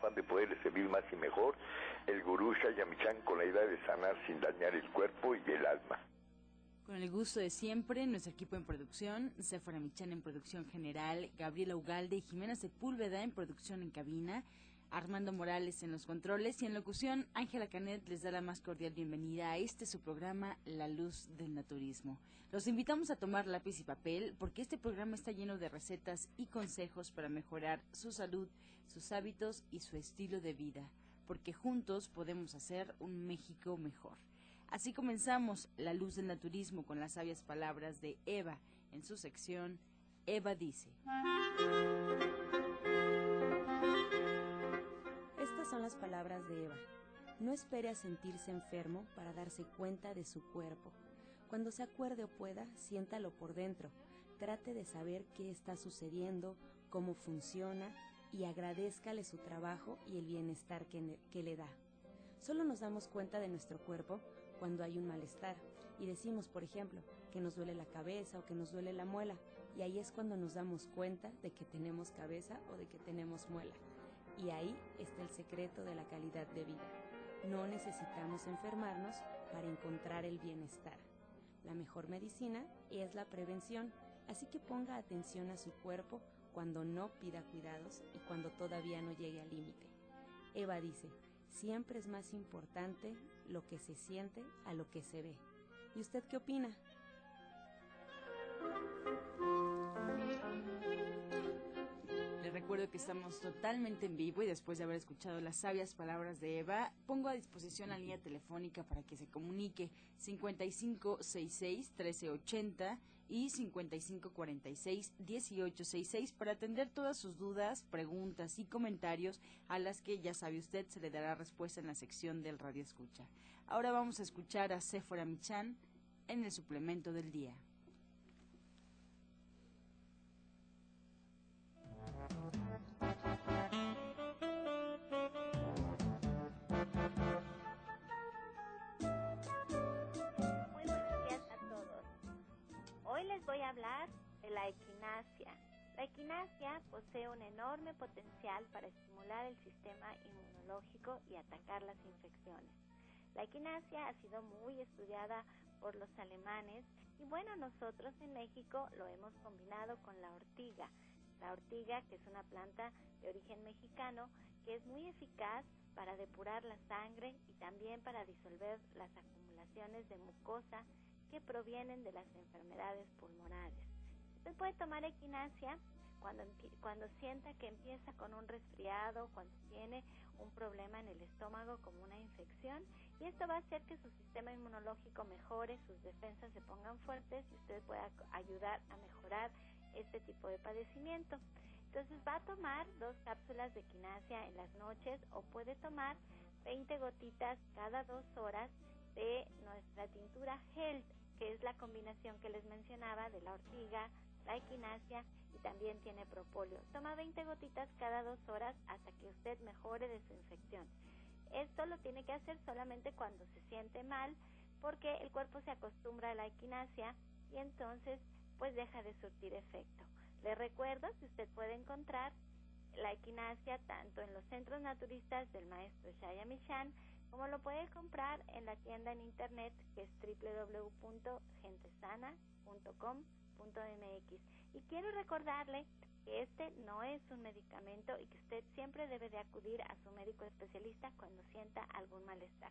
afán de poderle servir más y mejor, el gurú Shayamichan con la idea de sanar sin dañar el cuerpo y el alma. Con el gusto de siempre, nuestro equipo en producción, Sephora Michan en producción general, Gabriela Ugalde y Jimena Sepúlveda en producción en cabina, Armando Morales en los controles y en locución, Ángela Canet les da la más cordial bienvenida a este su programa La Luz del Naturismo. Los invitamos a tomar lápiz y papel porque este programa está lleno de recetas y consejos para mejorar su salud, sus hábitos y su estilo de vida, porque juntos podemos hacer un México mejor. Así comenzamos La Luz del Naturismo con las sabias palabras de Eva en su sección Eva dice. Son las palabras de Eva. No espere a sentirse enfermo para darse cuenta de su cuerpo. Cuando se acuerde o pueda, siéntalo por dentro. Trate de saber qué está sucediendo, cómo funciona y agradezcale su trabajo y el bienestar que le da. Solo nos damos cuenta de nuestro cuerpo cuando hay un malestar y decimos, por ejemplo, que nos duele la cabeza o que nos duele la muela y ahí es cuando nos damos cuenta de que tenemos cabeza o de que tenemos muela. Y ahí está el secreto de la calidad de vida. No necesitamos enfermarnos para encontrar el bienestar. La mejor medicina es la prevención, así que ponga atención a su cuerpo cuando no pida cuidados y cuando todavía no llegue al límite. Eva dice, siempre es más importante lo que se siente a lo que se ve. ¿Y usted qué opina? Recuerdo que estamos totalmente en vivo y después de haber escuchado las sabias palabras de Eva, pongo a disposición la línea telefónica para que se comunique 5566-1380 y 5546-1866 para atender todas sus dudas, preguntas y comentarios a las que ya sabe usted se le dará respuesta en la sección del Radio Escucha. Ahora vamos a escuchar a Sephora Michan en el suplemento del día. Voy a hablar de la equinacia. La equinacia posee un enorme potencial para estimular el sistema inmunológico y atacar las infecciones. La equinacia ha sido muy estudiada por los alemanes y bueno, nosotros en México lo hemos combinado con la ortiga. La ortiga, que es una planta de origen mexicano, que es muy eficaz para depurar la sangre y también para disolver las acumulaciones de mucosa que provienen de las enfermedades pulmonares. Usted puede tomar equinacia cuando, cuando sienta que empieza con un resfriado, cuando tiene un problema en el estómago como una infección y esto va a hacer que su sistema inmunológico mejore, sus defensas se pongan fuertes y usted pueda ayudar a mejorar este tipo de padecimiento. Entonces va a tomar dos cápsulas de equinacia en las noches o puede tomar 20 gotitas cada dos horas de nuestra tintura Health que es la combinación que les mencionaba de la ortiga, la equinacia y también tiene propóleo. Toma 20 gotitas cada dos horas hasta que usted mejore de su infección. Esto lo tiene que hacer solamente cuando se siente mal porque el cuerpo se acostumbra a la equinacia y entonces pues deja de surtir efecto. Le recuerdo que usted puede encontrar la equinacia tanto en los centros naturistas del maestro Shaya Michan como lo puede comprar en la tienda en internet que es www.gentesana.com.mx. Y quiero recordarle que este no es un medicamento y que usted siempre debe de acudir a su médico especialista cuando sienta algún malestar.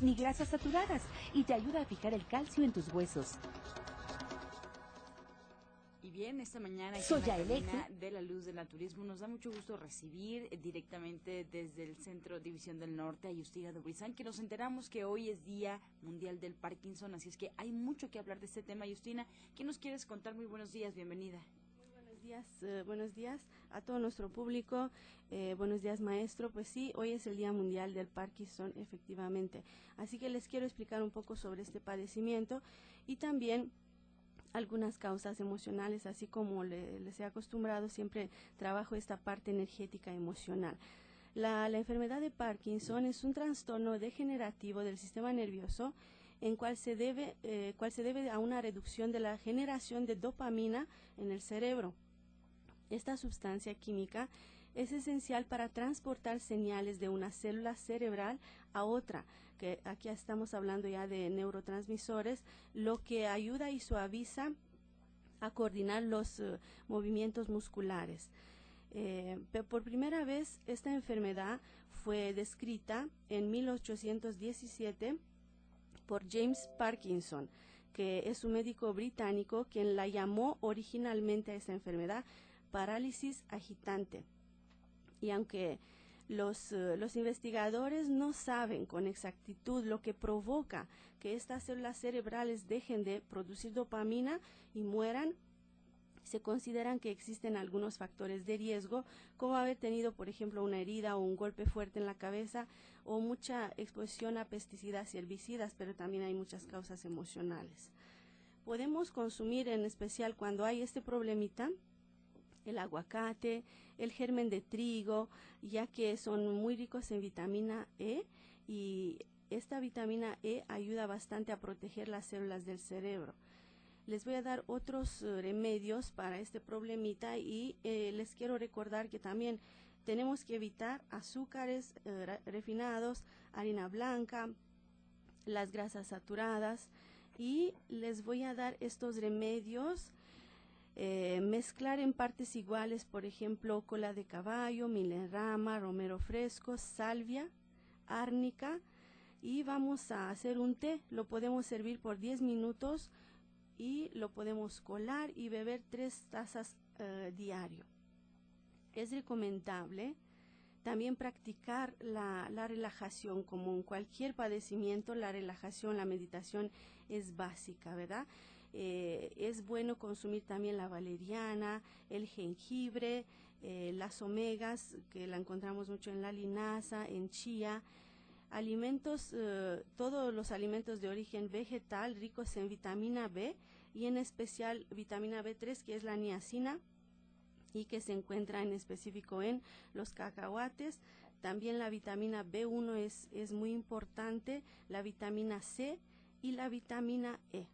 ni grasas saturadas y te ayuda a fijar el calcio en tus huesos bien, esta mañana Electric. cabina de la luz del naturismo nos da mucho gusto recibir directamente desde el Centro División del Norte a Justina Dubrizán, que nos enteramos que hoy es Día Mundial del Parkinson, así es que hay mucho que hablar de este tema. Justina, ¿qué nos quieres contar? Muy buenos días, bienvenida. Buenos días, eh, buenos días a todo nuestro público. Eh, buenos días, maestro. Pues sí, hoy es el Día Mundial del Parkinson, efectivamente. Así que les quiero explicar un poco sobre este padecimiento y también algunas causas emocionales, así como le- les he acostumbrado, siempre trabajo esta parte energética emocional. La, la enfermedad de Parkinson es un trastorno degenerativo del sistema nervioso en cual se debe, eh, cual se debe a una reducción de la generación de dopamina en el cerebro. Esta sustancia química es esencial para transportar señales de una célula cerebral a otra, que aquí estamos hablando ya de neurotransmisores, lo que ayuda y suaviza a coordinar los eh, movimientos musculares. Eh, por primera vez esta enfermedad fue descrita en 1817 por James Parkinson, que es un médico británico quien la llamó originalmente a esta enfermedad parálisis agitante. Y aunque los, eh, los investigadores no saben con exactitud lo que provoca que estas células cerebrales dejen de producir dopamina y mueran, se consideran que existen algunos factores de riesgo, como haber tenido, por ejemplo, una herida o un golpe fuerte en la cabeza o mucha exposición a pesticidas y herbicidas, pero también hay muchas causas emocionales. Podemos consumir, en especial cuando hay este problemita, el aguacate, el germen de trigo, ya que son muy ricos en vitamina E y esta vitamina E ayuda bastante a proteger las células del cerebro. Les voy a dar otros eh, remedios para este problemita y eh, les quiero recordar que también tenemos que evitar azúcares eh, refinados, harina blanca, las grasas saturadas y les voy a dar estos remedios eh, mezclar en partes iguales, por ejemplo, cola de caballo, milenrama, romero fresco, salvia, árnica y vamos a hacer un té. Lo podemos servir por 10 minutos y lo podemos colar y beber tres tazas eh, diario. Es recomendable también practicar la, la relajación, como en cualquier padecimiento, la relajación, la meditación es básica, ¿verdad? Eh, es bueno consumir también la valeriana, el jengibre, eh, las omegas, que la encontramos mucho en la linaza, en chía, alimentos, eh, todos los alimentos de origen vegetal ricos en vitamina B y en especial vitamina B3, que es la niacina y que se encuentra en específico en los cacahuates. También la vitamina B1 es, es muy importante, la vitamina C y la vitamina E.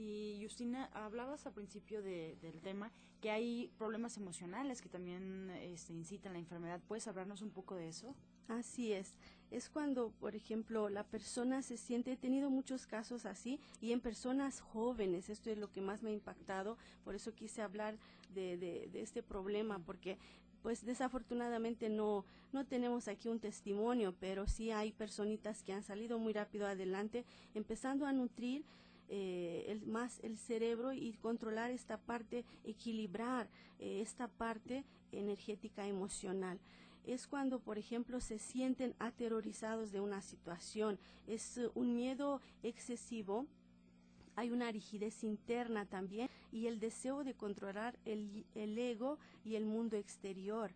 Y Justina, hablabas al principio de- del tema que hay problemas emocionales que también este, incitan la enfermedad. ¿Puedes hablarnos un poco de eso? Así es. Es cuando, por ejemplo, la persona se siente, he tenido muchos casos así, y en personas jóvenes, esto es lo que más me ha impactado, por eso quise hablar de, de- de este problema, porque pues desafortunadamente no, no tenemos aquí un testimonio, pero sí hay personitas que han salido muy rápido adelante, empezando a nutrir eh, el, más el cerebro y controlar esta parte, equilibrar eh, esta parte energética emocional. Es cuando, por ejemplo, se sienten aterrorizados de una situación, es eh, un miedo excesivo, hay una rigidez interna también y el deseo de controlar el, el ego y el mundo exterior.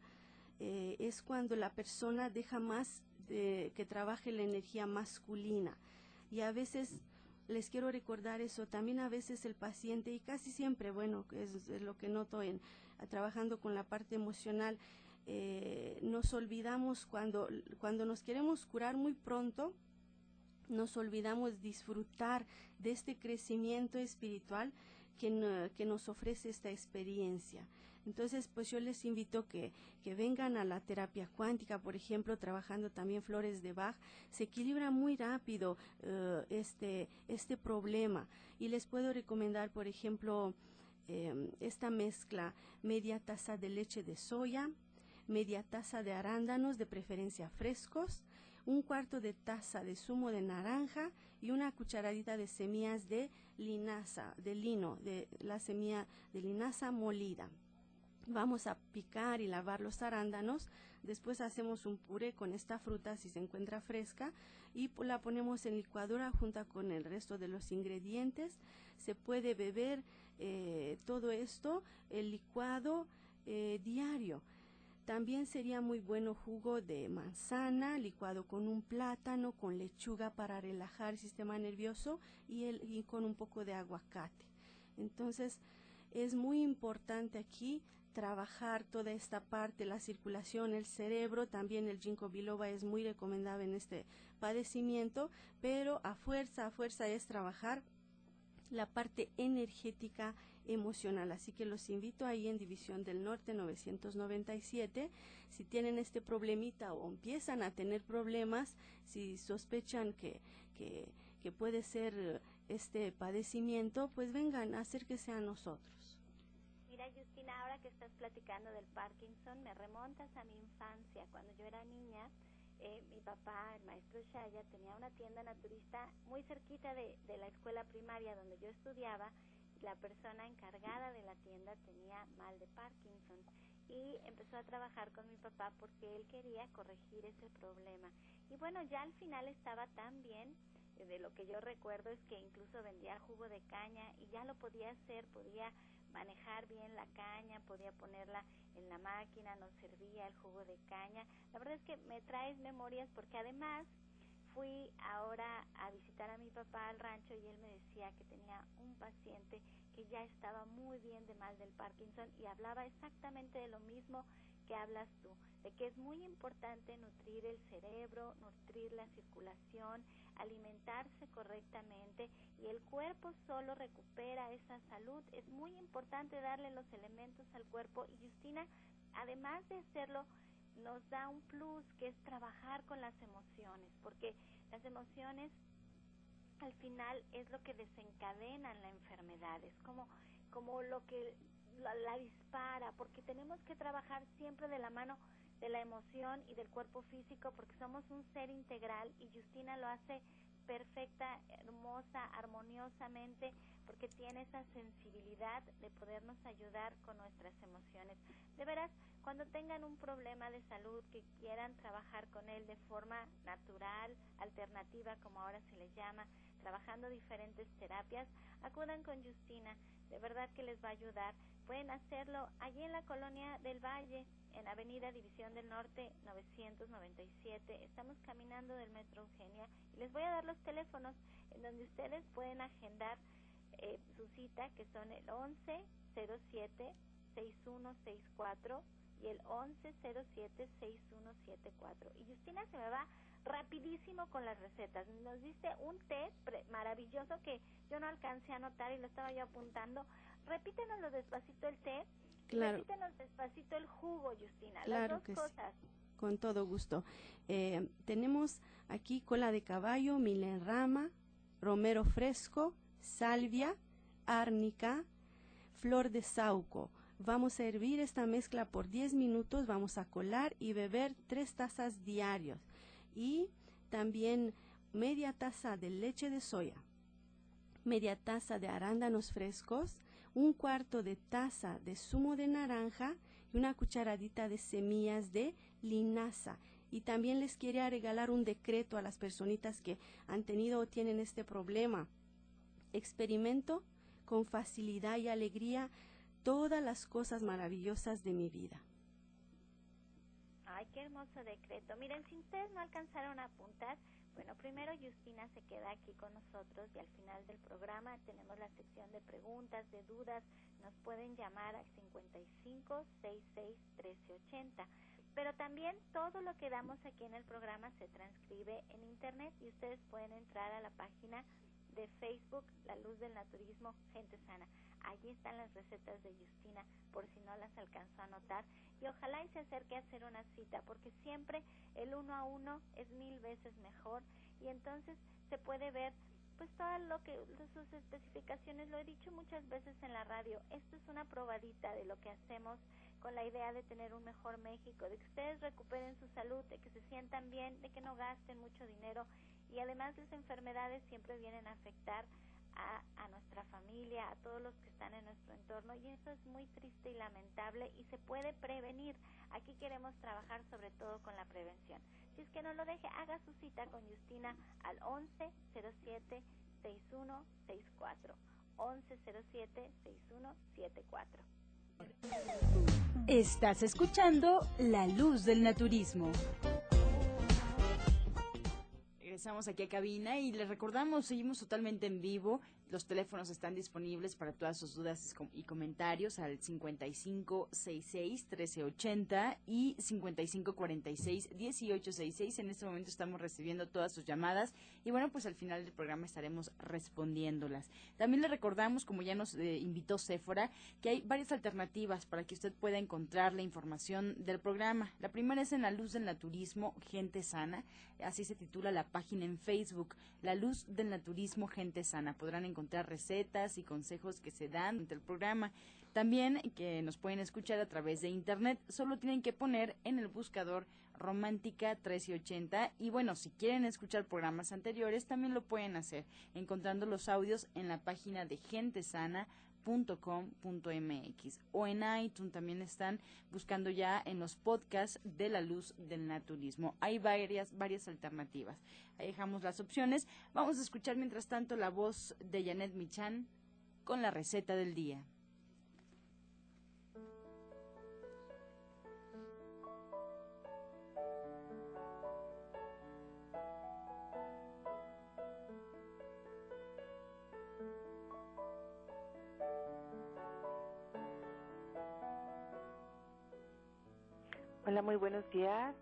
Es cuando la persona deja más que trabaje la energía masculina. Y a veces les quiero recordar eso, también a veces el paciente y casi siempre, bueno, es, es lo que noto en trabajando con la parte emocional, eh, nos olvidamos cuando, cuando nos queremos curar muy pronto, nos olvidamos disfrutar de este crecimiento espiritual que, que nos ofrece esta experiencia. Entonces, pues yo les invito que, vengan a la terapia cuántica, por ejemplo, trabajando también flores de Bach, se equilibra muy rápido eh, este, este problema. Y les puedo recomendar, por ejemplo, eh, esta mezcla, media taza de leche de soya, media taza de arándanos, de preferencia frescos, un cuarto de taza de zumo de naranja y una cucharadita de semillas de linaza, de lino, de la semilla de linaza molida. Vamos a picar y lavar los arándanos. Después hacemos un puré con esta fruta si se encuentra fresca y la ponemos en licuadora junto con el resto de los ingredientes. Se puede beber eh, todo esto, el licuado eh, diario. También sería muy bueno jugo de manzana licuado con un plátano, con lechuga para relajar el sistema nervioso y, el, y con un poco de aguacate. Entonces, es muy importante aquí trabajar toda esta parte, la circulación, el cerebro, también el ginkgo biloba es muy recomendable en este padecimiento, pero a fuerza, a fuerza es trabajar la parte energética emocional. Así que los invito ahí en División del Norte 997. Si tienen este problemita o empiezan a tener problemas, si sospechan que, que, que puede ser este padecimiento, pues vengan, acérquese a nosotros. Justina, ahora que estás platicando del Parkinson, me remontas a mi infancia. Cuando yo era niña, eh, mi papá, el maestro Shaya, tenía una tienda naturista muy cerquita de, de la escuela primaria donde yo estudiaba. La persona encargada de la tienda tenía mal de Parkinson y empezó a trabajar con mi papá porque él quería corregir ese problema. Y bueno, ya al final estaba tan bien eh, de lo que yo recuerdo es que incluso vendía jugo de caña y ya lo podía hacer, podía manejar bien la caña, podía ponerla en la máquina, nos servía el jugo de caña. La verdad es que me traes memorias porque además fui ahora a visitar a mi papá al rancho y él me decía que tenía un paciente que ya estaba muy bien de mal del Parkinson y hablaba exactamente de lo mismo que hablas tú, de que es muy importante nutrir el cerebro, nutrir la circulación, alimentarse correctamente y el cuerpo solo recupera esa salud. Es muy importante darle los elementos al cuerpo y Justina, además de hacerlo, nos da un plus que es trabajar con las emociones, porque las emociones al final es lo que desencadenan la enfermedad, es como, como lo que la, la dispara, porque tenemos que trabajar siempre de la mano de la emoción y del cuerpo físico porque somos un ser integral y Justina lo hace perfecta, hermosa, armoniosamente, porque tiene esa sensibilidad de podernos ayudar con nuestras emociones. De veras, cuando tengan un problema de salud que quieran trabajar con él de forma natural, alternativa, como ahora se le llama, trabajando diferentes terapias, acudan con Justina, de verdad que les va a ayudar. Pueden hacerlo allí en la colonia del Valle, en Avenida División del Norte 997. Estamos caminando del Metro Eugenia y les voy a dar los teléfonos en donde ustedes pueden agendar eh, su cita, que son el 1107 6164 y el 1107 6174. Y Justina se me va rapidísimo con las recetas. Nos diste un té maravilloso que yo no alcancé a anotar y lo estaba yo apuntando. Repítenoslo despacito el té. Claro. Repítenos despacito el jugo, Justina. Claro las dos que sí. cosas. Con todo gusto. Eh, tenemos aquí cola de caballo, milenrama, romero fresco, salvia, árnica, flor de sauco. Vamos a hervir esta mezcla por 10 minutos, vamos a colar y beber tres tazas diarios y también media taza de leche de soya, media taza de arándanos frescos, un cuarto de taza de zumo de naranja y una cucharadita de semillas de linaza. Y también les quería regalar un decreto a las personitas que han tenido o tienen este problema. Experimento con facilidad y alegría todas las cosas maravillosas de mi vida. Qué hermoso decreto. Miren, si ustedes no alcanzaron a apuntar, bueno, primero Justina se queda aquí con nosotros y al final del programa tenemos la sección de preguntas, de dudas. Nos pueden llamar al 55 66 1380. Pero también todo lo que damos aquí en el programa se transcribe en internet y ustedes pueden entrar a la página de Facebook La Luz del Naturismo Gente Sana. Allí están las recetas de Justina por si no las alcanzó a notar. Y ojalá y se acerque a hacer una cita porque siempre el uno a uno es mil veces mejor. Y entonces se puede ver pues todo lo que sus especificaciones. Lo he dicho muchas veces en la radio esto es una probadita de lo que hacemos con la idea de tener un mejor México, de que ustedes recuperen su salud, de que se sientan bien, de que no gasten mucho dinero y además las enfermedades siempre vienen a afectar a, nuestra familia, a todos los que están en nuestro entorno y eso es muy triste y lamentable y se puede prevenir. Aquí queremos trabajar sobre todo con la prevención. Si es que no lo deje, haga su cita con Justina al 1107 6164. 1107 6174. Estás escuchando La Luz del Naturismo. Regresamos aquí a cabina y les recordamos, seguimos totalmente en vivo. Los teléfonos están disponibles para todas sus dudas y comentarios al 5566-1380 y 5546-1866. En este momento estamos recibiendo todas sus llamadas y bueno, pues al final del programa estaremos respondiéndolas. También le recordamos, como ya nos eh, invitó Sephora, que hay varias alternativas para que usted pueda encontrar la información del programa. La primera es en la luz del naturismo, gente sana. Así se titula la página en Facebook, La Luz del Naturismo Gente Sana. Podrán encontrar recetas y consejos que se dan durante el programa. También que nos pueden escuchar a través de internet. Solo tienen que poner en el buscador Romántica 1380 y bueno, si quieren escuchar programas anteriores también lo pueden hacer encontrando los audios en la página de Gente Sana .com.mx o en iTunes también están buscando ya en los podcasts de la luz del naturismo. Hay varias, varias alternativas. Ahí dejamos las opciones. Vamos a escuchar mientras tanto la voz de Janet Michan con la receta del día. Hola, muy buenos días.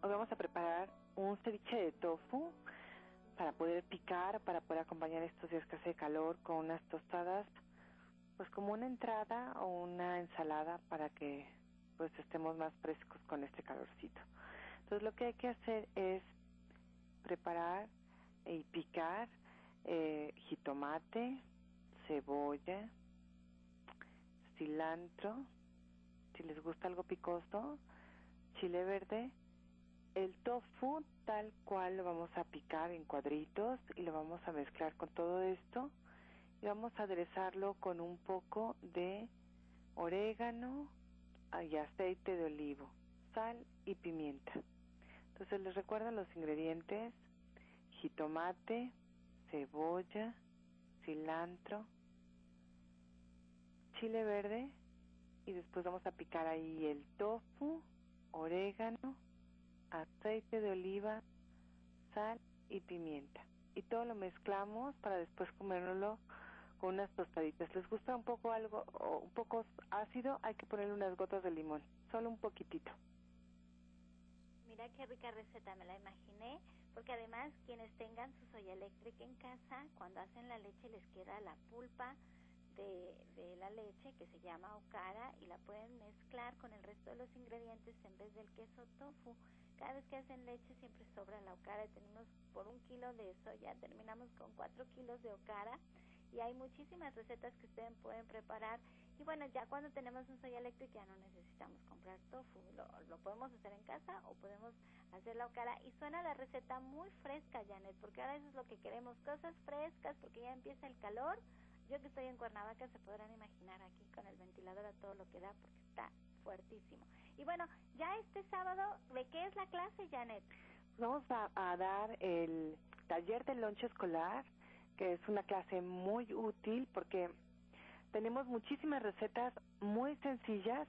Hoy vamos a preparar un ceviche de tofu para poder picar, para poder acompañar estos días que hace calor con unas tostadas, pues como una entrada o una ensalada para que pues estemos más frescos con este calorcito. Entonces lo que hay que hacer es preparar y picar eh, jitomate, cebolla, cilantro, si les gusta algo picoso, chile verde, el tofu tal cual lo vamos a picar en cuadritos y lo vamos a mezclar con todo esto y vamos a aderezarlo con un poco de orégano y aceite de olivo, sal y pimienta. Entonces les recuerdo los ingredientes, jitomate, cebolla, cilantro, chile verde y después vamos a picar ahí el tofu orégano, aceite de oliva, sal y pimienta. Y todo lo mezclamos para después comérnoslo con unas tostaditas. ¿Les gusta un poco algo o un poco ácido? Hay que ponerle unas gotas de limón, solo un poquitito. Mira qué rica receta, me la imaginé, porque además quienes tengan su soya eléctrica en casa, cuando hacen la leche les queda la pulpa de, la leche que se llama okara y la pueden mezclar con el resto de los ingredientes en vez del queso tofu. Cada vez que hacen leche siempre sobra la okara. Tenemos por un kilo de soya, terminamos con cuatro kilos de okara y hay muchísimas recetas que ustedes pueden preparar. Y bueno, ya cuando tenemos un soya eléctrica ya no necesitamos comprar tofu. Lo, lo podemos hacer en casa o podemos hacer la okara. Y suena la receta muy fresca, Janet, porque ahora eso es lo que queremos, cosas frescas, porque ya empieza el calor yo que estoy en Cuernavaca se podrán imaginar aquí con el ventilador a todo lo que da porque está fuertísimo. Y bueno, ya este sábado, ¿de qué es la clase, Janet? Vamos a, dar el taller del lonche escolar, que es una clase muy útil porque tenemos muchísimas recetas muy sencillas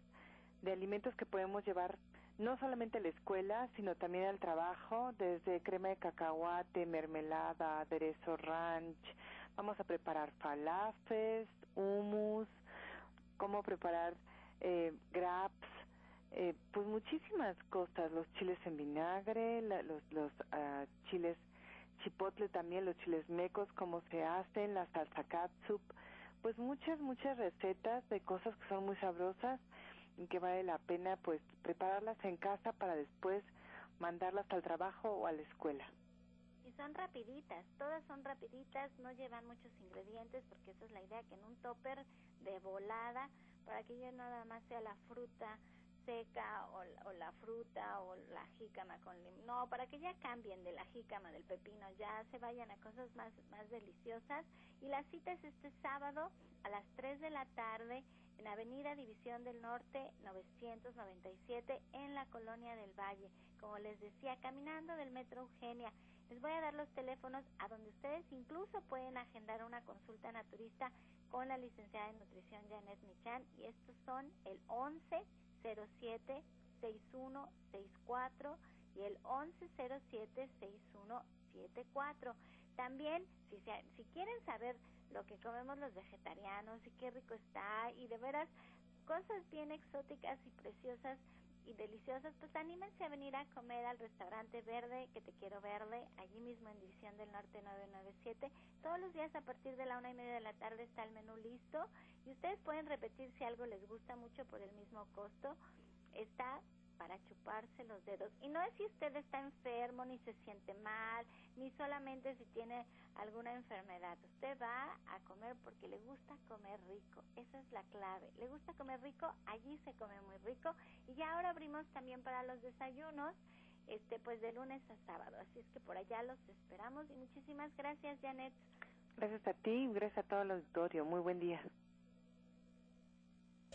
de alimentos que podemos llevar no solamente a la escuela, sino también al trabajo, desde crema de cacahuate, mermelada, aderezo ranch, Vamos a preparar falafes, hummus, cómo preparar eh, graps, eh, pues muchísimas cosas, los chiles en vinagre, los, los uh, chiles chipotle también, los chiles mecos, cómo se hacen, la salsa catsup, pues muchas, muchas recetas de cosas que son muy sabrosas y que vale la pena pues prepararlas en casa para después mandarlas al trabajo o a la escuela son rapiditas, todas son rapiditas, no llevan muchos ingredientes porque esa es la idea, que en un topper de volada para que ya nada más sea la fruta seca o, la fruta o la jícama con limón. No, para que ya cambien de la jícama, del pepino, ya se vayan a cosas más, más deliciosas. Y la cita es este sábado a las 3 de la tarde en Avenida División del Norte 997 en la Colonia del Valle. Como les decía, caminando del Metro Eugenia. Les voy a dar los teléfonos a donde ustedes incluso pueden agendar una consulta naturista con la licenciada en nutrición Janet Michan y estos son el 11 07 6164 y el 1107 6174. También, si, si quieren saber lo que comemos los vegetarianos y qué rico está y de veras cosas bien exóticas y preciosas y deliciosas, pues anímense a venir a comer al restaurante verde que te quiero verle, allí mismo en División del Norte 997. Todos los días a partir de la una y media de la tarde está el menú listo y ustedes pueden repetir si algo les gusta mucho por el mismo costo. Está para chuparse los dedos. Y no es si usted está enfermo, ni se siente mal, ni solamente si tiene alguna enfermedad. Usted va a comer porque le gusta comer rico. Esa es la clave. Le gusta comer rico, allí se come muy rico. Y ya ahora abrimos también para los desayunos, este pues de lunes a sábado. Así es que por allá los esperamos. Y muchísimas gracias, Janet. Gracias a ti, gracias a todo el auditorio. Muy buen día.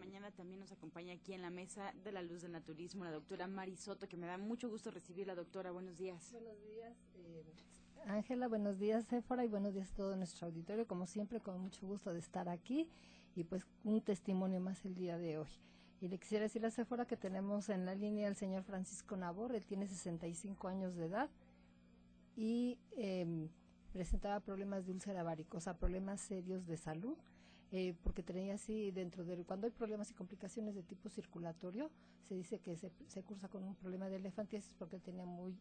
mañana también nos acompaña aquí en la mesa de la luz del naturismo la doctora Mari Soto, que me da mucho gusto recibir la doctora. Buenos días. Buenos días, eh, Ángela, buenos días, Sephora, y buenos días a todo nuestro auditorio. Como siempre, con mucho gusto de estar aquí y pues un testimonio más el día de hoy. Y le quisiera decir a Sephora que tenemos en la línea al señor Francisco Nabor, él tiene 65 años de edad y em, presentaba problemas de úlcera varicosa, problemas serios de salud eh, porque tenía así dentro de cuando hay problemas y complicaciones de tipo circulatorio, se dice que se, cursa con un problema de elefantiasis porque tenía muy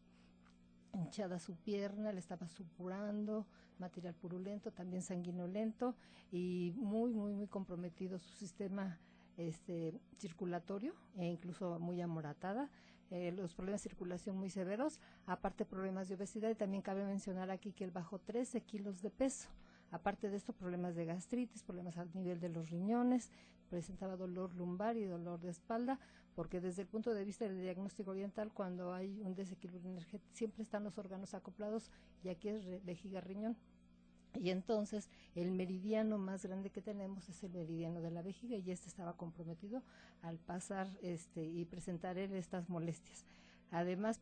hinchada su pierna, le estaba supurando, material purulento, también sanguinolento y muy, muy, muy comprometido su sistema este, circulatorio e incluso muy amoratada. Eh, los problemas de circulación muy severos, aparte problemas de obesidad y también cabe mencionar aquí que él bajó 13 kilos de peso. Aparte de esto, problemas de gastritis, problemas al nivel de los riñones, presentaba dolor lumbar y dolor de espalda, porque desde el punto de vista del diagnóstico oriental, cuando hay un desequilibrio energético, siempre están los órganos acoplados y aquí es vejiga riñón. Y entonces el meridiano más grande que tenemos es el meridiano de la vejiga y este estaba comprometido al pasar este y presentar estas molestias. Además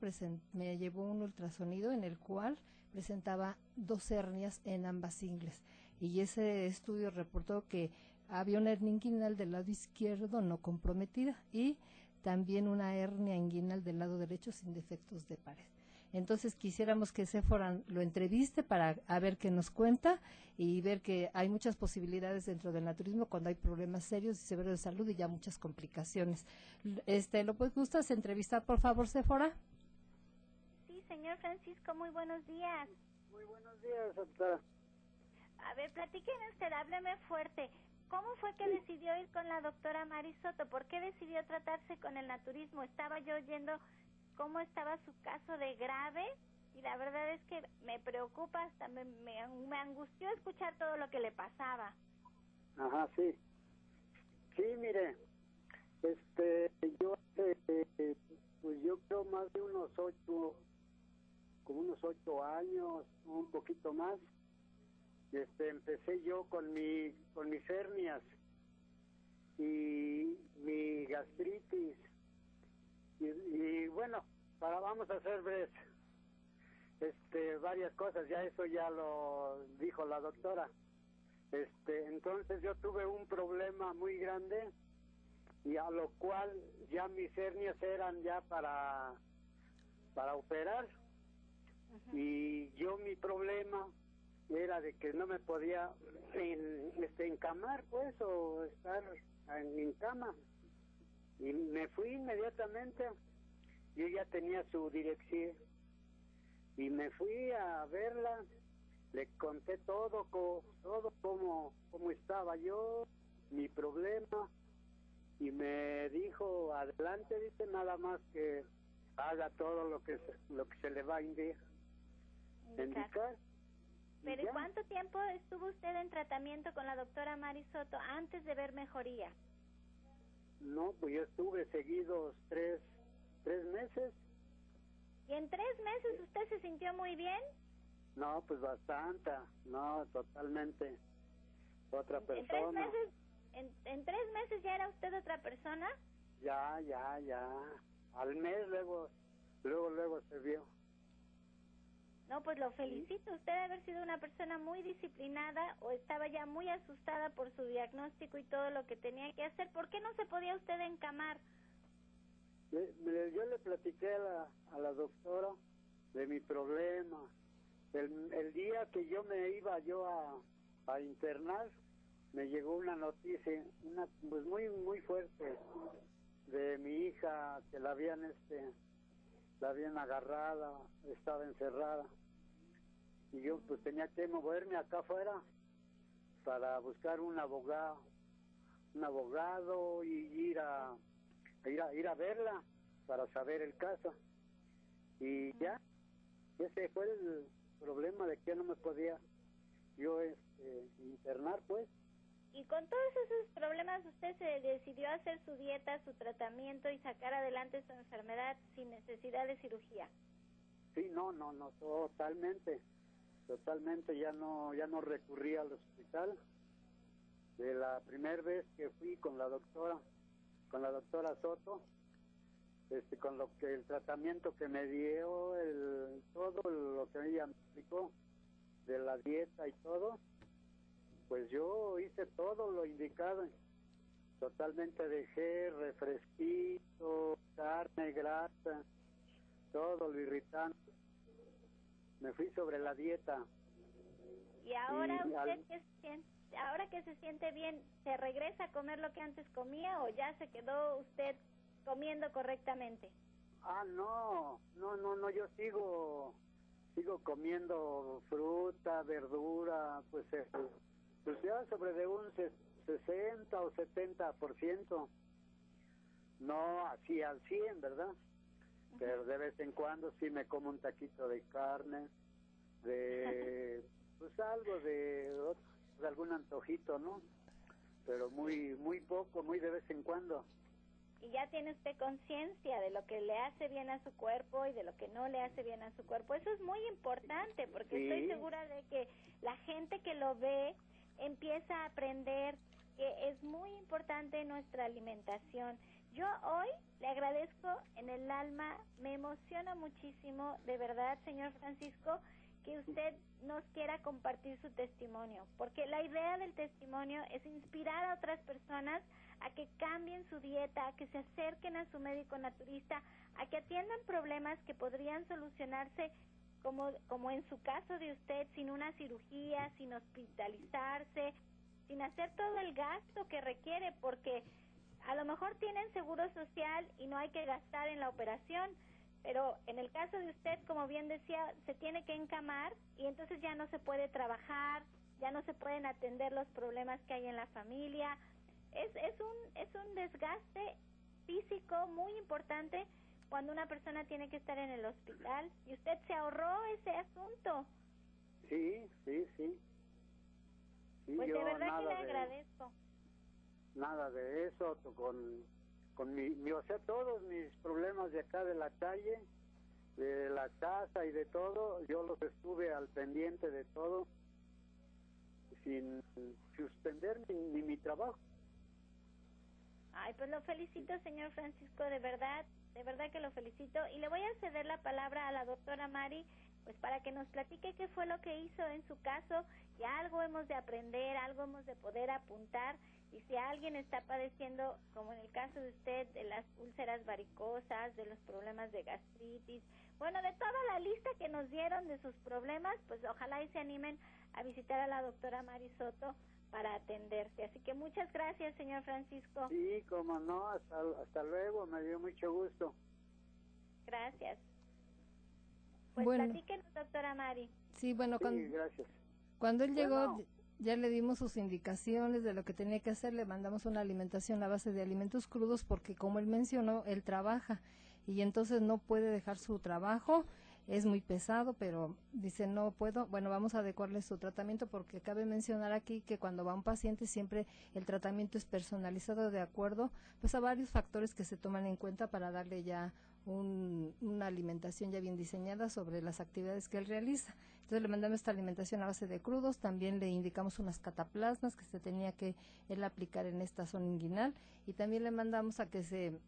me llevó un ultrasonido en el cual presentaba dos hernias en ambas ingles y ese estudio reportó que había una hernia inguinal del lado izquierdo no comprometida y también una hernia inguinal del lado derecho sin defectos de pared. Entonces quisiéramos que Sephora lo entreviste para a ver qué nos cuenta y ver que hay muchas posibilidades dentro del naturismo cuando hay problemas serios y severos de salud y ya muchas complicaciones. Este, ¿Lo puedes gustas entrevistar, por favor, Sephora? señor Francisco, muy buenos días. Muy buenos días, doctora. A ver, platíqueme usted, hábleme fuerte. ¿Cómo fue que decidió ir con la doctora Marisoto? ¿Por qué decidió tratarse con el naturismo? Estaba yo oyendo cómo estaba su caso de grave y la verdad es que me preocupa, hasta me, angustió escuchar todo lo que le pasaba. Ajá, sí. Sí, mire, este, yo, eh, pues yo creo más de unos ocho, como unos ocho años, un poquito más, este, empecé yo con mi, con mis hernias y mi gastritis y, bueno, para vamos a hacer este, varias cosas, ya eso ya lo dijo la doctora. Este, entonces yo tuve un problema muy grande y a lo cual ya mis hernias eran ya para para operar. Y yo mi problema era de que no me podía en, este, encamar pues o estar en, cama Y me fui inmediatamente. Yo ya tenía su dirección. Y me fui a verla. Le conté todo, todo como, como estaba yo, mi problema. Y me dijo, adelante, dice nada más que haga todo lo que se, lo que se le va a indicar. indicar. ¿Pero cuánto tiempo estuvo usted en tratamiento con la doctora Marisoto antes de ver mejoría? No, pues yo estuve seguidos tres, tres meses. ¿Y en tres meses usted se sintió muy bien? No, pues bastante, no, totalmente. Otra persona. ¿En tres meses, en tres meses ya era usted otra persona? Ya, ya, ya. Al mes luego, luego, luego se vio. No, pues lo felicito. Usted debe haber sido una persona muy disciplinada o estaba ya muy asustada por su diagnóstico y todo lo que tenía que hacer. ¿Por qué no se podía usted encamar? yo le platiqué a la, a la doctora de mi problema. El, el día que yo me iba yo a, a internar, me llegó una noticia, una pues muy muy fuerte de mi hija que la habían este la habían agarrada, estaba encerrada. Y yo pues tenía que moverme acá afuera para buscar un abogado, un abogado y ir a, ir a ir a verla para saber el caso. Y ya, ese fue el problema de que no me podía yo este, internar pues. Y con todos esos problemas usted se decidió hacer su dieta, su tratamiento y sacar adelante su enfermedad sin necesidad de cirugía. Sí, no, no, no, totalmente, totalmente ya no, ya no recurrí al hospital. De la primera vez que fui con la doctora, con la doctora Soto, este, con lo que el tratamiento que me dio, el, todo lo que ella me explicó de la dieta y todo, pues yo hice todo lo indicado. Totalmente dejé refresquito, carne, grasa, todo lo irritante. Me fui sobre la dieta. ¿Y ahora usted que se siente, ahora que se siente bien, se regresa a comer lo que antes comía o ya se quedó usted comiendo correctamente? Ah, no, no, no, no, yo sigo sigo comiendo fruta, verdura, pues pues ya sobre de un 60 o 70%, no así al 100, ¿verdad? Pero de vez en cuando sí me como un taquito de carne, de pues algo de, de algún antojito, ¿no? Pero muy muy poco, muy de vez en cuando y ya tiene usted conciencia de lo que le hace bien a su cuerpo y de lo que no le hace bien a su cuerpo. Eso es muy importante porque estoy segura de que la gente que lo ve empieza a aprender que es muy importante nuestra alimentación. Yo hoy le agradezco en el alma, me emociona muchísimo, de verdad, señor Francisco, que usted nos quiera compartir su testimonio, porque la idea del testimonio es inspirar a otras personas a que cambien su dieta, a que se acerquen a su médico naturista, a que atiendan problemas que podrían solucionarse como, como en su caso de usted, sin una cirugía, sin hospitalizarse, sin hacer todo el gasto que requiere, porque a lo mejor tienen seguro social y no hay que gastar en la operación, pero en el caso de usted, como bien decía, se tiene que encamar y entonces ya no se puede trabajar, ya no se pueden atender los problemas que hay en la familia. Es, es, un, es un desgaste físico muy importante cuando una persona tiene que estar en el hospital y usted se ahorró ese asunto. Sí, sí, sí. pues de verdad que le agradezco. Nada de eso, con, con mi, mi, o sea, todos mis problemas de acá de la calle, de la casa y de todo, yo los estuve al pendiente de todo, sin suspender ni mi trabajo. Ay, pues lo felicito, señor Francisco, de verdad de verdad que lo felicito. Y le voy a ceder la palabra a la doctora Mari pues para que nos platique qué fue lo que hizo en su caso. Y algo hemos de aprender, algo hemos de poder apuntar. Y si alguien está padeciendo, como en el caso de usted, de las úlceras varicosas, de los problemas de gastritis, bueno, de toda la lista que nos dieron de sus problemas, pues ojalá y se animen a visitar a la doctora Mari Soto para atenderte. Así que muchas gracias, señor Francisco. Sí, como no, hasta, hasta luego, me dio mucho gusto. Gracias. Pues Bueno. platíquenos, doctora Mari. Sí, bueno, Sí, cuando, gracias. cuando él llegó ya le dimos sus indicaciones de lo que tenía que hacer, le mandamos una alimentación a base de alimentos crudos porque como él mencionó, él trabaja y entonces no puede dejar su trabajo, es muy pesado, pero dice no puedo, bueno, vamos a adecuarle su tratamiento porque cabe mencionar aquí que cuando va un paciente siempre el tratamiento es personalizado de acuerdo pues a varios factores que se toman en cuenta para darle ya un- una alimentación ya bien diseñada sobre las actividades que él realiza. Entonces le mandamos esta alimentación a base de crudos, también le indicamos unas cataplasmas que se tenía que él aplicar en esta zona inguinal y también le mandamos a que se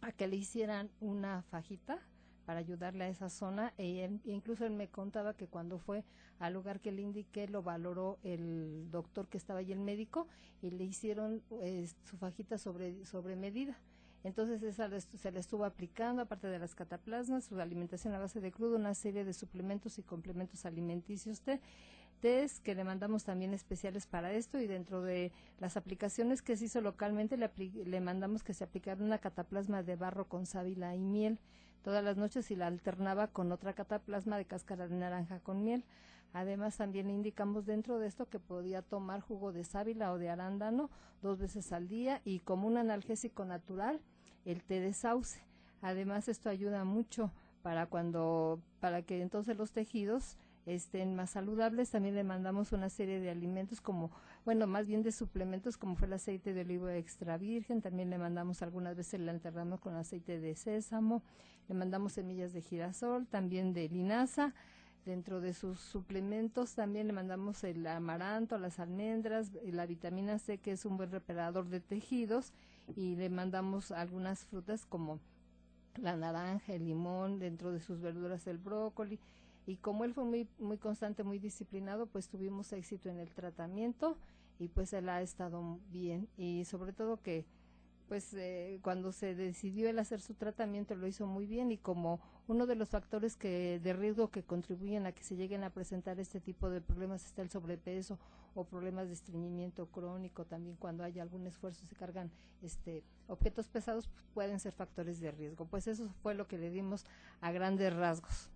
a que le hicieran una fajita para ayudarle a esa zona. E incluso él me contaba que cuando fue al lugar que le indiqué lo valoró el doctor que estaba allí el médico y le hicieron eh, su fajita sobre sobre medida. Entonces esa se le estuvo aplicando, aparte de las cataplasmas, su alimentación a base de crudo, una serie de suplementos y complementos alimenticios tés que le mandamos también especiales para esto y dentro de las aplicaciones que se hizo localmente le, le mandamos que se aplicara una cataplasma de barro con sábila y miel todas las noches y la alternaba con otra cataplasma de cáscara de naranja con miel. Además, también le indicamos dentro de esto que podía tomar jugo de sábila o de arándano dos veces al día y como un analgésico natural, el té de sauce. Además, esto ayuda mucho para cuando, para que entonces los tejidos estén más saludables. También le mandamos una serie de alimentos como, bueno, más bien de suplementos como fue el aceite de olivo extra virgen. También le mandamos algunas veces le alternamos con aceite de sésamo. Le mandamos semillas de girasol, también de linaza. Dentro de sus suplementos también le mandamos el amaranto, las almendras, la vitamina C que es un buen reparador de tejidos y le mandamos algunas frutas como la naranja, el limón, dentro de sus verduras el brócoli y como él fue muy muy constante, muy disciplinado, pues tuvimos éxito en el tratamiento y pues él ha estado bien. Y sobre todo que pues eh, cuando se decidió el hacer su tratamiento lo hizo muy bien y como uno de los factores que de riesgo que contribuyen a que se lleguen a presentar este tipo de problemas está el sobrepeso o problemas de estreñimiento crónico. También cuando hay algún esfuerzo se cargan este objetos pesados pueden ser factores de riesgo. Pues eso fue lo que le dimos a grandes rasgos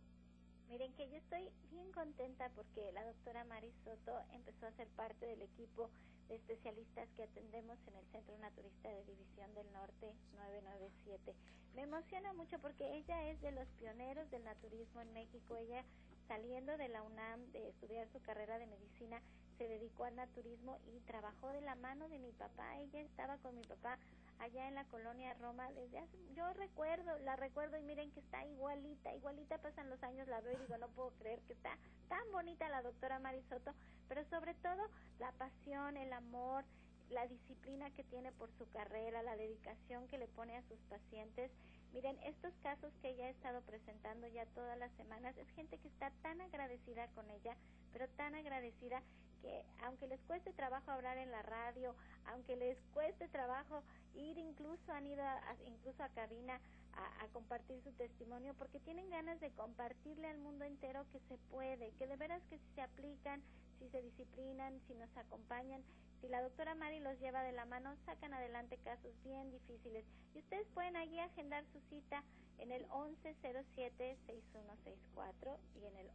Miren que yo estoy bien contenta porque la doctora Mari Soto empezó a ser parte del equipo de especialistas que atendemos en el Centro Naturista de División del Norte 997. Me emociona mucho porque ella es de los pioneros del naturismo en México. Ella saliendo de la UNAM de estudiar su carrera de medicina se dedicó al naturismo y trabajó de la mano de mi papá. Ella estaba con mi papá allá en la colonia Roma desde hace, yo recuerdo, la recuerdo y miren que está igualita, igualita pasan los años, la veo y digo, no puedo creer que está tan bonita la doctora Marisoto, pero sobre todo la pasión, el amor, la disciplina que tiene por su carrera, la dedicación que le pone a sus pacientes. Miren, estos casos que ella ha estado presentando ya todas las semanas, es gente que está tan agradecida con ella, pero tan agradecida que aunque les cueste trabajo hablar en la radio, aunque les cueste trabajo ir incluso han ido a, incluso a cabina a, a compartir su testimonio porque tienen ganas de compartirle al mundo entero que se puede, que de veras que si se aplican, si se disciplinan, si nos acompañan, si la doctora Mari los lleva de la mano, sacan adelante casos bien difíciles. Y ustedes pueden allí agendar su cita en el 1107-6164 y en el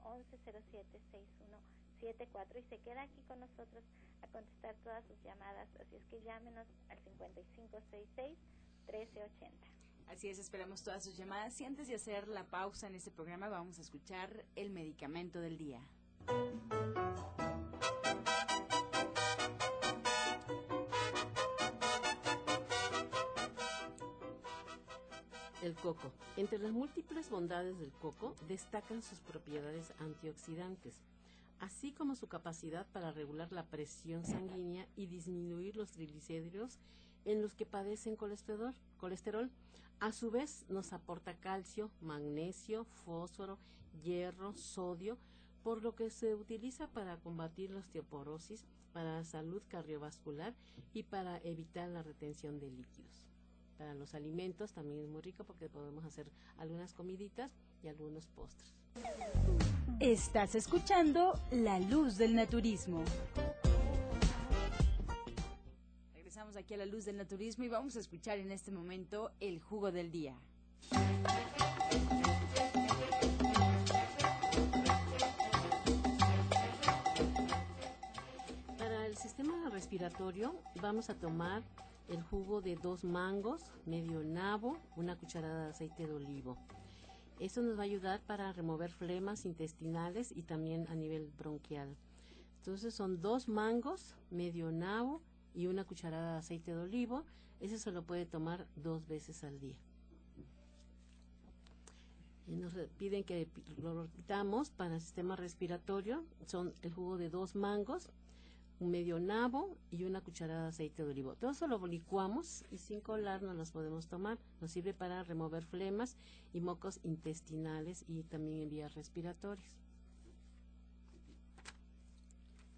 1107-6174 y se queda aquí con nosotros a contestar todas sus llamadas. Así es que llámenos al 5566-1380. Así es, esperamos todas sus llamadas. Y antes de hacer la pausa en este programa, vamos a escuchar el medicamento del día. El coco. Entre las múltiples bondades del coco destacan sus propiedades antioxidantes, así como su capacidad para regular la presión sanguínea y disminuir los triglicéridos en los que padecen colesterol. colesterol. A su vez, nos aporta calcio, magnesio, fósforo, hierro, sodio, por lo que se utiliza para combatir la osteoporosis, para la salud cardiovascular y para evitar la retención de líquidos para los alimentos también es muy rico porque podemos hacer algunas comiditas y algunos postres. Estás escuchando La Luz del Naturismo. Regresamos aquí a la luz del naturismo y vamos a escuchar en este momento el jugo del día. Para el sistema respiratorio vamos a tomar el jugo de dos mangos, medio nabo, una cucharada de aceite de olivo. Esto nos va a ayudar para remover flemas intestinales y también a nivel bronquial. Entonces son dos mangos, medio nabo y una cucharada de aceite de olivo. Ese se lo puede tomar dos veces al día. Y nos piden que lo repitamos para el sistema respiratorio. Son el jugo de dos mangos, un medio nabo y una cucharada de aceite de olivo. Todo eso lo licuamos y sin colar nos los podemos tomar. Nos sirve para remover flemas y mocos intestinales y también en vías respiratorias.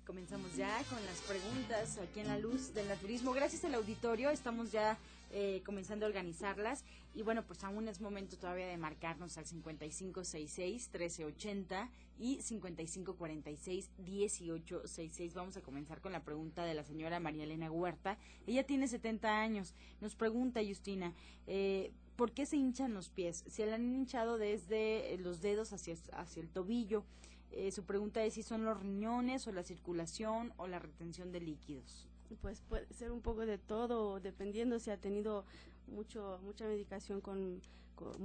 Comenzamos ya con las preguntas aquí en la luz del naturismo. Gracias al auditorio, estamos ya eh, comenzando a organizarlas. Y bueno, pues aún es momento todavía de marcarnos al 5566-1380 y 5546-1866. Vamos a comenzar con la pregunta de la señora María Elena Huerta. Ella tiene 70 años. Nos pregunta, Justina, eh, ¿por qué se hinchan los pies? Se le han hinchado desde los dedos hacia, hacia el tobillo. Eh, su pregunta es si son los riñones o la circulación o la retención de líquidos. Pues puede ser un poco de todo, dependiendo si ha tenido mucho mucha medicación con,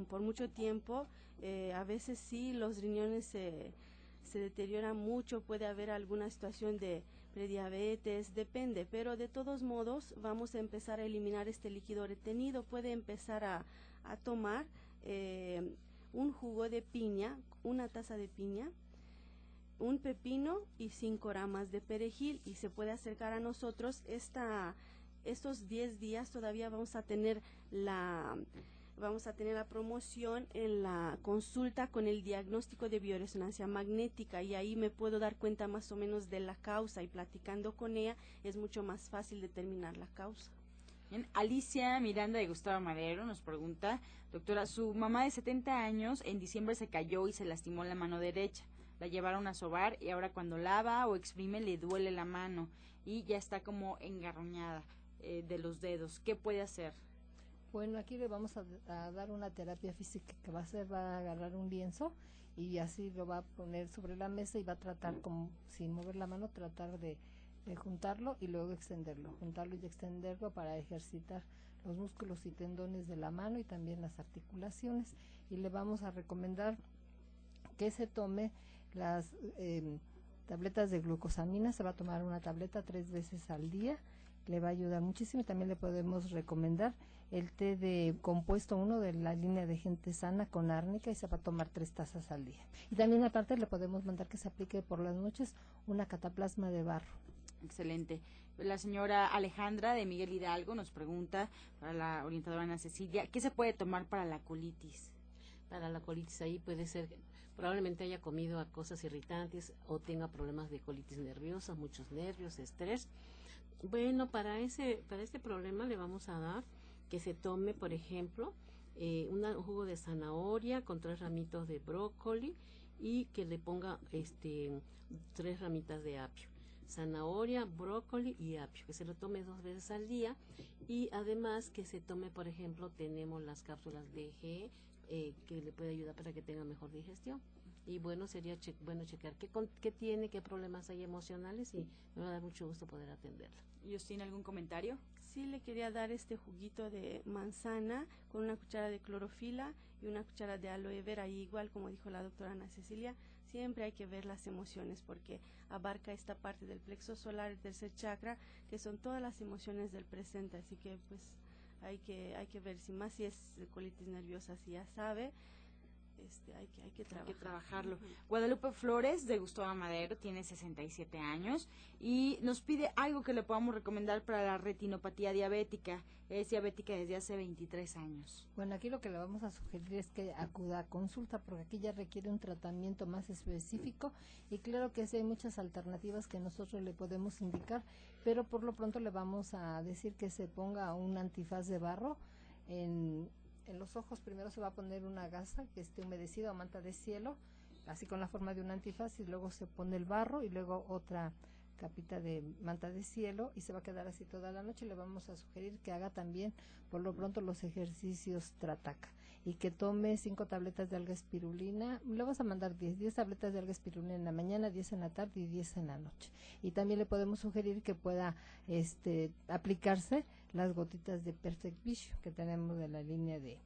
por mucho tiempo. Eh, a veces sí, los riñones se, se deterioran mucho, puede haber alguna situación de prediabetes, depende, pero de todos modos vamos a empezar a eliminar este líquido retenido. Puede empezar a, a tomar eh, un jugo de piña, una taza de piña, un pepino y cinco ramas de perejil y se puede acercar a nosotros esta estos 10 días todavía vamos a tener la vamos a tener la promoción en la consulta con el diagnóstico de bioresonancia magnética y ahí me puedo dar cuenta más o menos de la causa y platicando con ella es mucho más fácil determinar la causa. Bien, Alicia Miranda de Gustavo Madero nos pregunta, doctora, su mamá de 70 años en diciembre se cayó y se lastimó la mano derecha la llevaron a sobar y ahora cuando lava o exprime le duele la mano y ya está como engarroñada eh, de los dedos. ¿Qué puede hacer? Bueno, aquí le vamos a, dar una terapia física que va a hacer, va a agarrar un lienzo y así lo va a poner sobre la mesa y va a tratar como sin mover la mano, tratar de, de juntarlo y luego extenderlo, juntarlo y extenderlo para ejercitar los músculos y tendones de la mano y también las articulaciones y le vamos a recomendar que se tome las eh, tabletas de glucosamina, se va a tomar una tableta tres veces al día, le va a ayudar muchísimo. También le podemos recomendar el té de compuesto 1 de la línea de gente sana con árnica y se va a tomar tres tazas al día. Y también aparte le podemos mandar que se aplique por las noches una cataplasma de barro. Excelente. La señora Alejandra de Miguel Hidalgo nos pregunta para la orientadora Ana Cecilia, ¿qué se puede tomar para la colitis? Para la colitis ahí puede ser probablemente haya comido a cosas irritantes o tenga problemas de colitis nerviosa, muchos nervios, estrés. Bueno, para ese para este problema le vamos a dar que se tome, por ejemplo, eh, un jugo de zanahoria con tres ramitos de brócoli y que le ponga este tres ramitas de apio zanahoria, brócoli y apio, que se lo tome dos veces al día y además que se tome, por ejemplo, tenemos las cápsulas de G eh, que le puede ayudar para que tenga mejor digestión. Y bueno, sería bueno checar qué, qué tiene, qué problemas hay emocionales y me va a dar mucho gusto poder atenderla. ¿Y usted tiene algún comentario? Sí, le quería dar este juguito de manzana con una cuchara de clorofila y una cuchara de aloe vera. Y igual, como dijo la doctora Ana Cecilia, siempre hay que ver las emociones porque abarca esta parte del plexo solar, el tercer chakra, que son todas las emociones del presente. Así que, pues, hay que, hay que ver si más si es colitis nerviosa, si ya sabe, este, hay, que, hay, que hay que trabajarlo. Guadalupe Flores, de Gustavo Madero, tiene 67 años y nos pide algo que le podamos recomendar para la retinopatía diabética. Es diabética desde hace 23 años. Bueno, aquí lo que le vamos a sugerir es que acuda a consulta porque aquí ya requiere un tratamiento más específico y claro que sí hay muchas alternativas que nosotros le podemos indicar, pero por lo pronto le vamos a decir que se ponga un antifaz de barro en en los ojos primero se va a poner una gasa que esté humedecida o manta de cielo, así con la forma de un antifaz y luego se pone el barro y luego otra capita de manta de cielo y se va a quedar así toda la noche. Le vamos a sugerir que haga también por lo pronto los ejercicios Trataca y que tome cinco tabletas de alga espirulina. Le vas a mandar 10, 10 tabletas de alga espirulina en la mañana, 10 en la tarde y 10 en la noche. Y también le podemos sugerir que pueda este, aplicarse las gotitas de Perfect Vision que tenemos de la línea de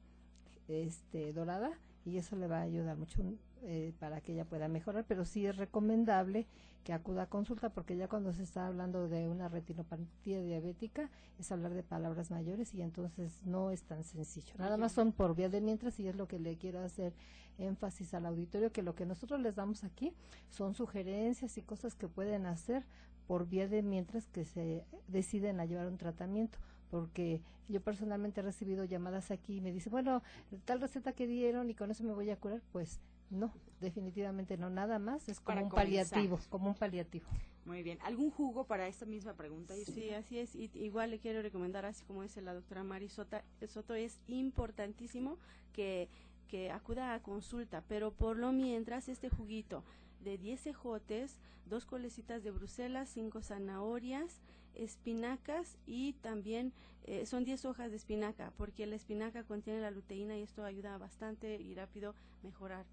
este dorada y eso le va a ayudar mucho eh, para que ella pueda mejorar, pero sí es recomendable que acuda a consulta porque ya cuando se está hablando de una retinopatía diabética es hablar de palabras mayores y entonces no es tan sencillo. Nada más son por vía de mientras y es lo que le quiero hacer énfasis al auditorio que lo que nosotros les damos aquí son sugerencias y cosas que pueden hacer por vía de mientras que se deciden a llevar un tratamiento porque yo personalmente he recibido llamadas aquí y me dice, bueno, tal receta que dieron y con eso me voy a curar, pues no, definitivamente no, nada más, es como un paliativo, como un paliativo. Muy bien, ¿algún jugo para esta misma pregunta? Sí, así es, y igual le quiero recomendar, así como dice la doctora Mari Soto, es importantísimo que, que acuda a consulta, pero por lo mientras este juguito de 10 ejotes, dos colecitas de Bruselas, cinco zanahorias, espinacas y también eh, son 10 hojas de espinaca, porque la espinaca contiene la luteína y esto ayuda bastante y rápido mejorar.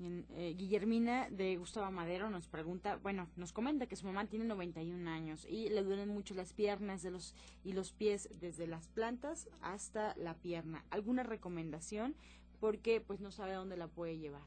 Eh, Guillermina de Gustavo Madero nos pregunta, bueno, nos comenta que su mamá tiene 91 años y le duelen mucho las piernas de los y los pies desde las plantas hasta la pierna. ¿Alguna recomendación? Porque pues no sabe dónde la puede llevar.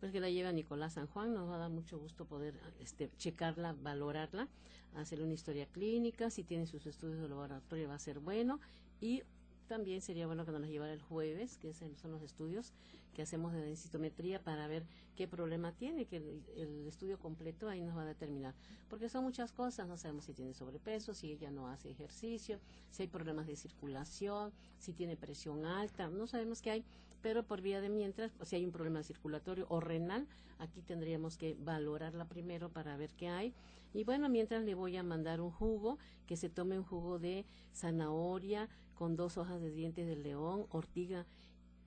Pues que la lleva Nicolás San Juan, nos va a dar mucho gusto poder este, checarla, valorarla, hacerle una historia clínica, si tiene sus estudios de laboratorio va a ser bueno. Y también sería bueno que nos llevara el jueves, que son los estudios que hacemos de densitometría para ver qué problema tiene, que el, estudio completo ahí nos va a determinar. Porque son muchas cosas, no sabemos si tiene sobrepeso, si ella no hace ejercicio, si hay problemas de circulación, si tiene presión alta, no sabemos qué hay, pero por vía de mientras, si hay un problema circulatorio o renal, aquí tendríamos que valorarla primero para ver qué hay. Y bueno, mientras le voy a mandar un jugo, que se tome un jugo de zanahoria con dos hojas de dientes de león, ortiga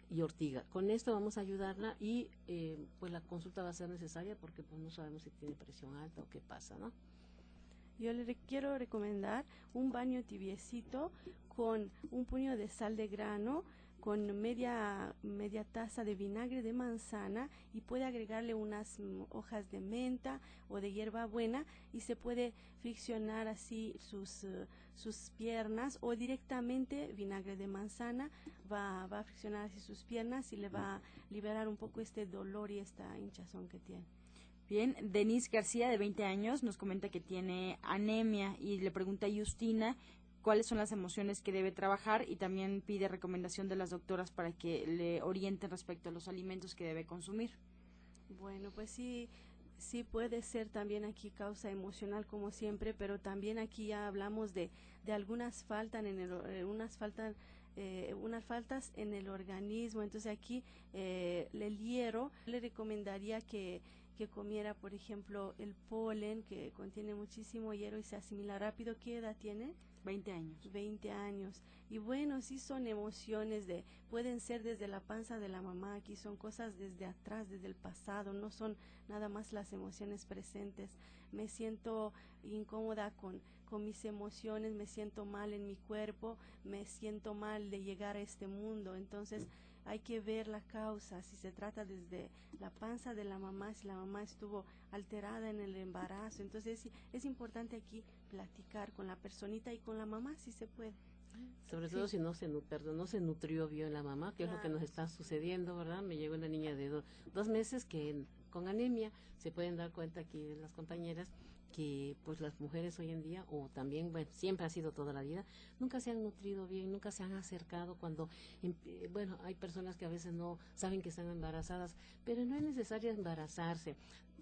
y ortiga. Con esto vamos a ayudarla y eh, pues la consulta va a ser necesaria porque pues no sabemos si tiene presión alta o qué pasa, ¿no? Yo le quiero recomendar un baño tibiecito con un puño de sal de grano, con media, media taza de vinagre de manzana y puede agregarle unas mm, hojas de menta o de hierba buena y se puede friccionar así sus, eh, sus piernas o directamente vinagre de manzana va, va a friccionar así sus piernas y le va a liberar un poco este dolor y esta hinchazón que tiene. Bien, Denise García, de 20 años, nos comenta que tiene anemia y le pregunta a Justina cuáles son las emociones que debe trabajar y también pide recomendación de las doctoras para que le orienten respecto a los alimentos que debe consumir. Bueno, pues sí, sí puede ser también aquí causa emocional como siempre, pero también aquí ya hablamos de, de algunas faltas en el, eh, unas faltas eh, unas faltas en el organismo. Entonces aquí eh, el hierro le recomendaría que, que comiera, por ejemplo, el polen que contiene muchísimo hierro y se asimila rápido. ¿Qué edad tiene? 20 años. 20 años. Y bueno, sí son emociones de, pueden ser desde la panza de la mamá, aquí son cosas desde atrás, desde el pasado, no son nada más las emociones presentes. Me siento incómoda con, con mis emociones, me siento mal en mi cuerpo, me siento mal de llegar a este mundo. Entonces, hay que ver la causa, si se trata desde la panza de la mamá, si la mamá estuvo alterada en el embarazo. Entonces es, importante aquí platicar con la personita y con la mamá si se puede. Sobre todo si no se, perdón, no se nutrió bien la mamá, que es lo que nos está sucediendo, ¿verdad? Me llegó una niña de dos meses que con anemia, se pueden dar cuenta aquí las compañeras, que pues las mujeres hoy en día o también bueno siempre ha sido toda la vida nunca se han nutrido bien nunca se han acercado cuando bueno hay personas que a veces no saben que están embarazadas pero no es necesario embarazarse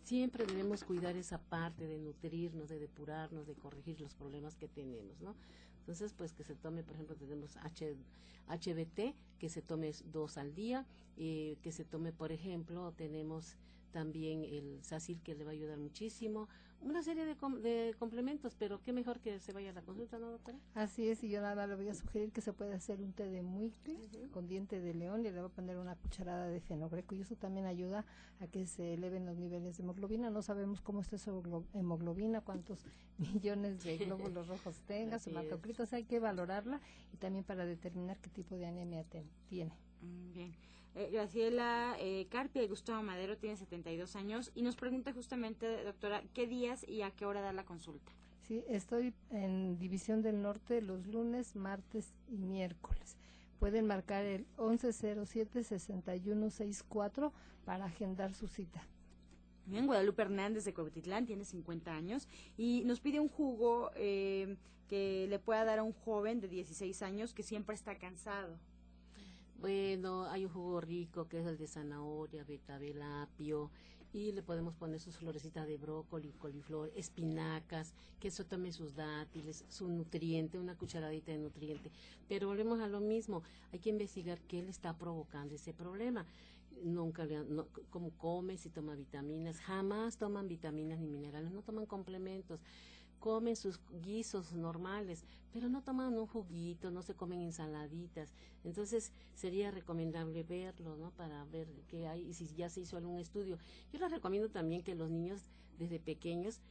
siempre debemos cuidar esa parte de nutrirnos de depurarnos de corregir los problemas que tenemos no entonces pues que se tome por ejemplo tenemos H, HBT que se tome dos al día eh, que se tome por ejemplo tenemos también el sacil que le va a ayudar muchísimo, una serie de, de, complementos, pero qué mejor que se vaya a la consulta, ¿no, doctora? Así es, y yo nada le voy a sugerir que se puede hacer un té de muicle con diente de león y le voy a poner una cucharada de fenogreco y eso también ayuda a que se eleven los niveles de hemoglobina. No sabemos cómo está su hemoglobina, cuántos millones de glóbulos rojos tenga, su hematocritos, hay que valorarla y también para determinar qué tipo de anemia tiene. Mm, bien. Eh, Graciela eh, Carpia y Gustavo Madero tiene 72 años y nos pregunta justamente, doctora, ¿qué días y a qué hora da la consulta? Sí, estoy en División del Norte los lunes, martes y miércoles. Pueden marcar el 1107-6164 para agendar su cita. Bien, Guadalupe Hernández de Coetitlán tiene 50 años y nos pide un jugo eh, que le pueda dar a un joven de 16 años que siempre está cansado. Bueno, hay un jugo rico que es el de zanahoria, betabel, apio y le podemos poner sus florecitas de brócoli, coliflor, espinacas, que eso tome sus dátiles, su nutriente, una cucharadita de nutriente. Pero volvemos a lo mismo, hay que investigar qué le está provocando ese problema. Nunca no, cómo come, si toma vitaminas, jamás toman vitaminas ni minerales, no toman complementos comen sus guisos normales, pero no toman un juguito, no se comen ensaladitas. Entonces sería recomendable verlo, ¿no? Para ver qué hay y si ya se hizo algún estudio. Yo les recomiendo también que los niños desde pequeños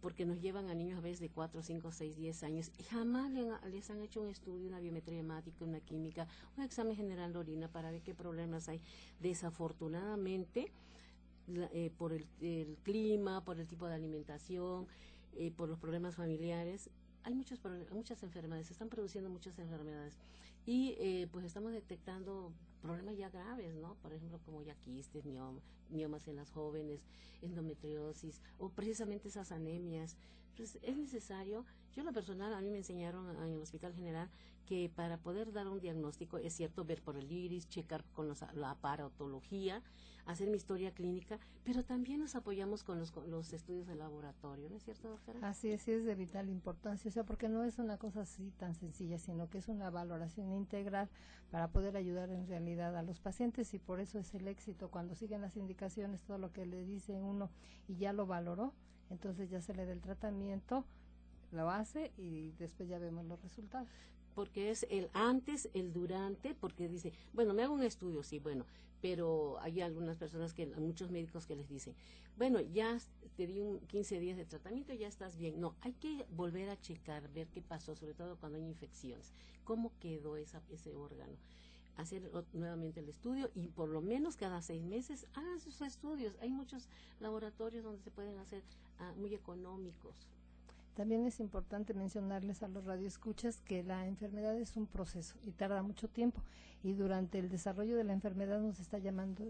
porque nos llevan a niños a veces de 4, 5, 6, 10 años y jamás les han hecho un estudio, una biometría hemática, una química, un examen general de orina para ver qué problemas hay. Desafortunadamente, eh, por el, clima, por el tipo de alimentación, eh, por los problemas familiares, hay muchos muchas enfermedades, se están produciendo muchas enfermedades y eh, pues estamos detectando problemas ya graves, ¿no? Por ejemplo, como ya quistes, miomas en las jóvenes, endometriosis o precisamente esas anemias. Es necesario, yo lo personal, a mí me enseñaron en el Hospital General que para poder dar un diagnóstico es cierto ver por el iris, checar con la aparatología, hacer mi historia clínica, pero también nos apoyamos con los, los estudios de laboratorio, ¿no es cierto, doctora? Así es, es de vital importancia, o sea, porque no es una cosa así tan sencilla, sino que es una valoración integral para poder ayudar en realidad a los pacientes y por eso es el éxito cuando siguen las indicaciones, todo lo que le dice uno y ya lo valoró, entonces ya se le da el tratamiento, lo hace y después ya vemos los resultados porque es el antes, el durante, porque dice, bueno, me hago un estudio, sí, bueno, pero hay algunas personas que, muchos médicos que les dicen, bueno, ya te di un 15 días de tratamiento, ya estás bien. No, hay que volver a checar, ver qué pasó, sobre todo cuando hay infecciones, cómo quedó esa, ese órgano. Hacer nuevamente el estudio y por lo menos cada seis meses hagan sus estudios. Hay muchos laboratorios donde se pueden hacer ah, muy económicos. También es importante mencionarles a los radioescuchas que la enfermedad es un proceso y tarda mucho tiempo y durante el desarrollo de la enfermedad nos está llamando,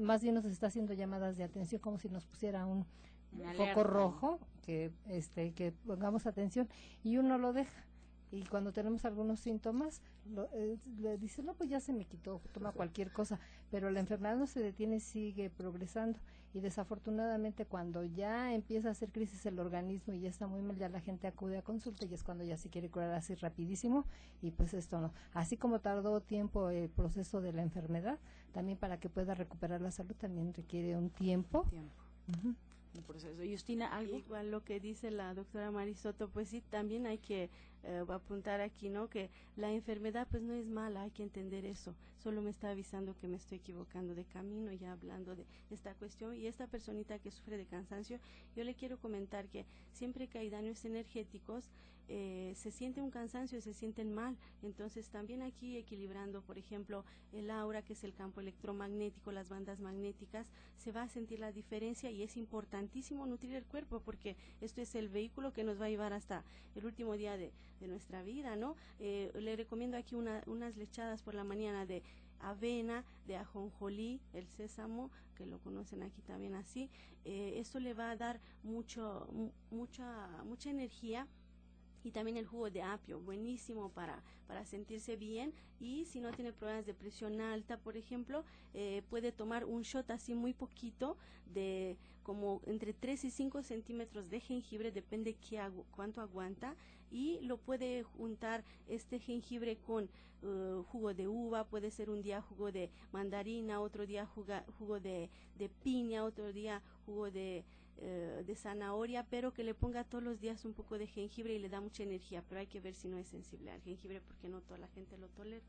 más bien nos está haciendo llamadas de atención como si nos pusiera un foco rojo que este que pongamos atención y uno lo deja y cuando tenemos algunos síntomas eh, le dice no pues ya se me quitó toma cualquier cosa pero la enfermedad no se detiene sigue progresando y desafortunadamente cuando ya empieza a hacer crisis el organismo y ya está muy mal, ya la gente acude a consulta y es cuando ya se quiere curar así rapidísimo y pues esto no. Así como tardó tiempo el proceso de la enfermedad, también para que pueda recuperar la salud también requiere un tiempo. tiempo. Proceso. Justina, ¿algo? Igual lo que dice la doctora Marisoto, pues sí, también hay que eh, apuntar aquí, ¿no? Que la enfermedad pues no es mala, hay que entender eso. Solo me está avisando que me estoy equivocando de camino, ya hablando de esta cuestión. Y esta personita que sufre de cansancio, yo le quiero comentar que siempre que hay daños energéticos, eh, se siente un cansancio, se sienten mal. Entonces también aquí equilibrando, por ejemplo, el aura, que es el campo electromagnético, las bandas magnéticas, se va a sentir la diferencia y es importantísimo nutrir el cuerpo porque esto es el vehículo que nos va a llevar hasta el último día de, nuestra vida, ¿no? Eh, le recomiendo aquí unas lechadas por la mañana de avena, de ajonjolí, el sésamo, que lo conocen aquí también así. Eh, esto le va a dar mucho, mucha, mucha energía y también el jugo de apio, buenísimo para, para sentirse bien. Y si no tiene problemas de presión alta, por ejemplo, eh, puede tomar un shot así muy poquito de como entre 3 y 5 centímetros de jengibre, depende qué cuánto aguanta y lo puede juntar este jengibre con uh, jugo de uva, puede ser un día jugo de mandarina, otro día jugo de, de piña, otro día jugo de eh, de zanahoria, pero que le ponga todos los días un poco de jengibre y le da mucha energía, pero hay que ver si no es sensible al jengibre porque no toda la gente lo tolera.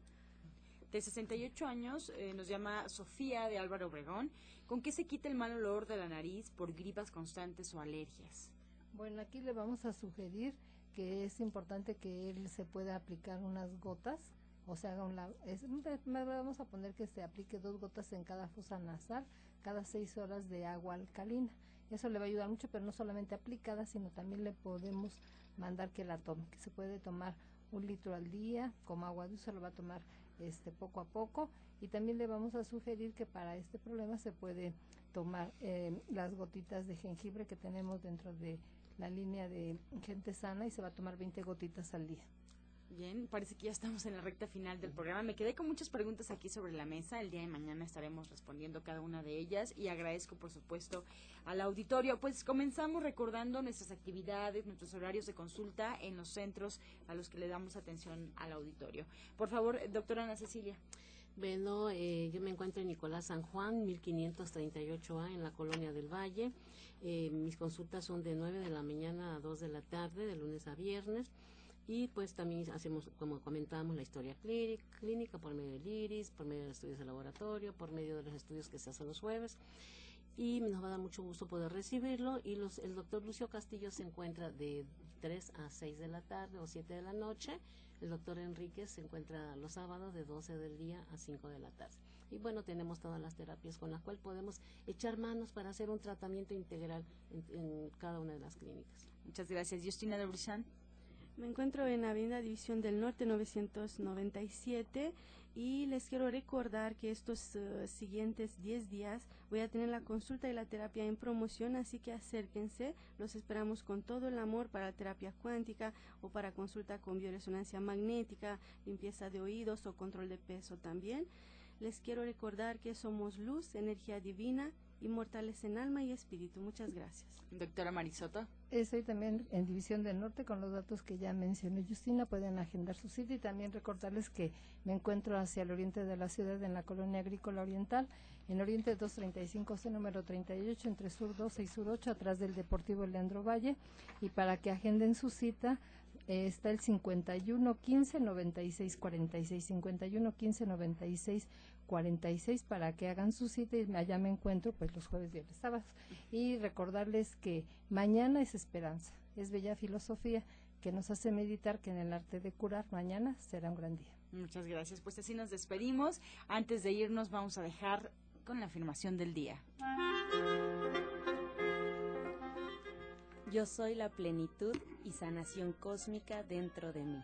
De 68 años eh, nos llama Sofía de Álvaro Obregón. ¿Con qué se quita el mal olor de la nariz por gripas constantes o alergias? Bueno, aquí le vamos a sugerir que es importante que él se pueda aplicar unas gotas, o sea, una, es, vamos a poner que se aplique dos gotas en cada fosa nasal cada seis horas de agua alcalina. Eso le va a ayudar mucho, pero no solamente aplicada, sino también le podemos mandar que la tome, que se puede tomar un litro al día, como agua dulce lo va a tomar este poco a poco y también le vamos a sugerir que para este problema se puede tomar eh, las gotitas de jengibre que tenemos dentro de la línea de gente sana y se va a tomar 20 gotitas al día. Bien, parece que ya estamos en la recta final del programa. Me quedé con muchas preguntas aquí sobre la mesa. El día de mañana estaremos respondiendo cada una de ellas y agradezco, por supuesto, al auditorio. Pues comenzamos recordando nuestras actividades, nuestros horarios de consulta en los centros a los que le damos atención al auditorio. Por favor, doctora Ana Cecilia. Bueno, eh, yo me encuentro en Nicolás San Juan, 1538A, en la Colonia del Valle. Eh, mis consultas son de 9 de la mañana a 2 de la tarde, de lunes a viernes. Y pues también hacemos, como comentábamos, la historia clínica por medio del IRIS, por medio de los estudios de laboratorio, por medio de los estudios que se hacen los jueves. Y nos va a dar mucho gusto poder recibirlo. Y los, el doctor Lucio Castillo se encuentra de 3 a 6 de la tarde o 7 de la noche. El doctor Enríquez se encuentra los sábados de 12 del día a 5 de la tarde. Y bueno, tenemos todas las terapias con las cuales podemos echar manos para hacer un tratamiento integral en, cada una de las clínicas. Muchas gracias. Justina de Brisán. Me encuentro en Avenida División del Norte 997 y les quiero recordar que estos eh, siguientes 10 días voy a tener la consulta y la terapia en promoción, así que acérquense. Los esperamos con todo el amor para terapia cuántica o para consulta con bioresonancia magnética, limpieza de oídos o control de peso también. Les quiero recordar que somos luz, energía divina inmortales en alma y espíritu. Muchas gracias. Doctora Marisota. Estoy también en División del Norte con los datos que ya mencionó Justina. Pueden agendar su sitio y también recordarles que me encuentro hacia el oriente de la ciudad en la colonia agrícola oriental, en Oriente 235 C número 38, entre Sur 12 y Sur 8, atrás del Deportivo Leandro Valle. Y para que agenden su cita, eh, está el 51 15 96 46 51 15 96 46 para que hagan su cita y allá me encuentro pues los jueves, viernes, sábados. Y recordarles que mañana es esperanza, es bella filosofía que nos hace meditar que en el arte de curar mañana será un gran día. Muchas gracias. Pues así nos despedimos. Antes de irnos vamos a dejar con la afirmación del día. Yo soy la plenitud y sanación cósmica dentro de mí.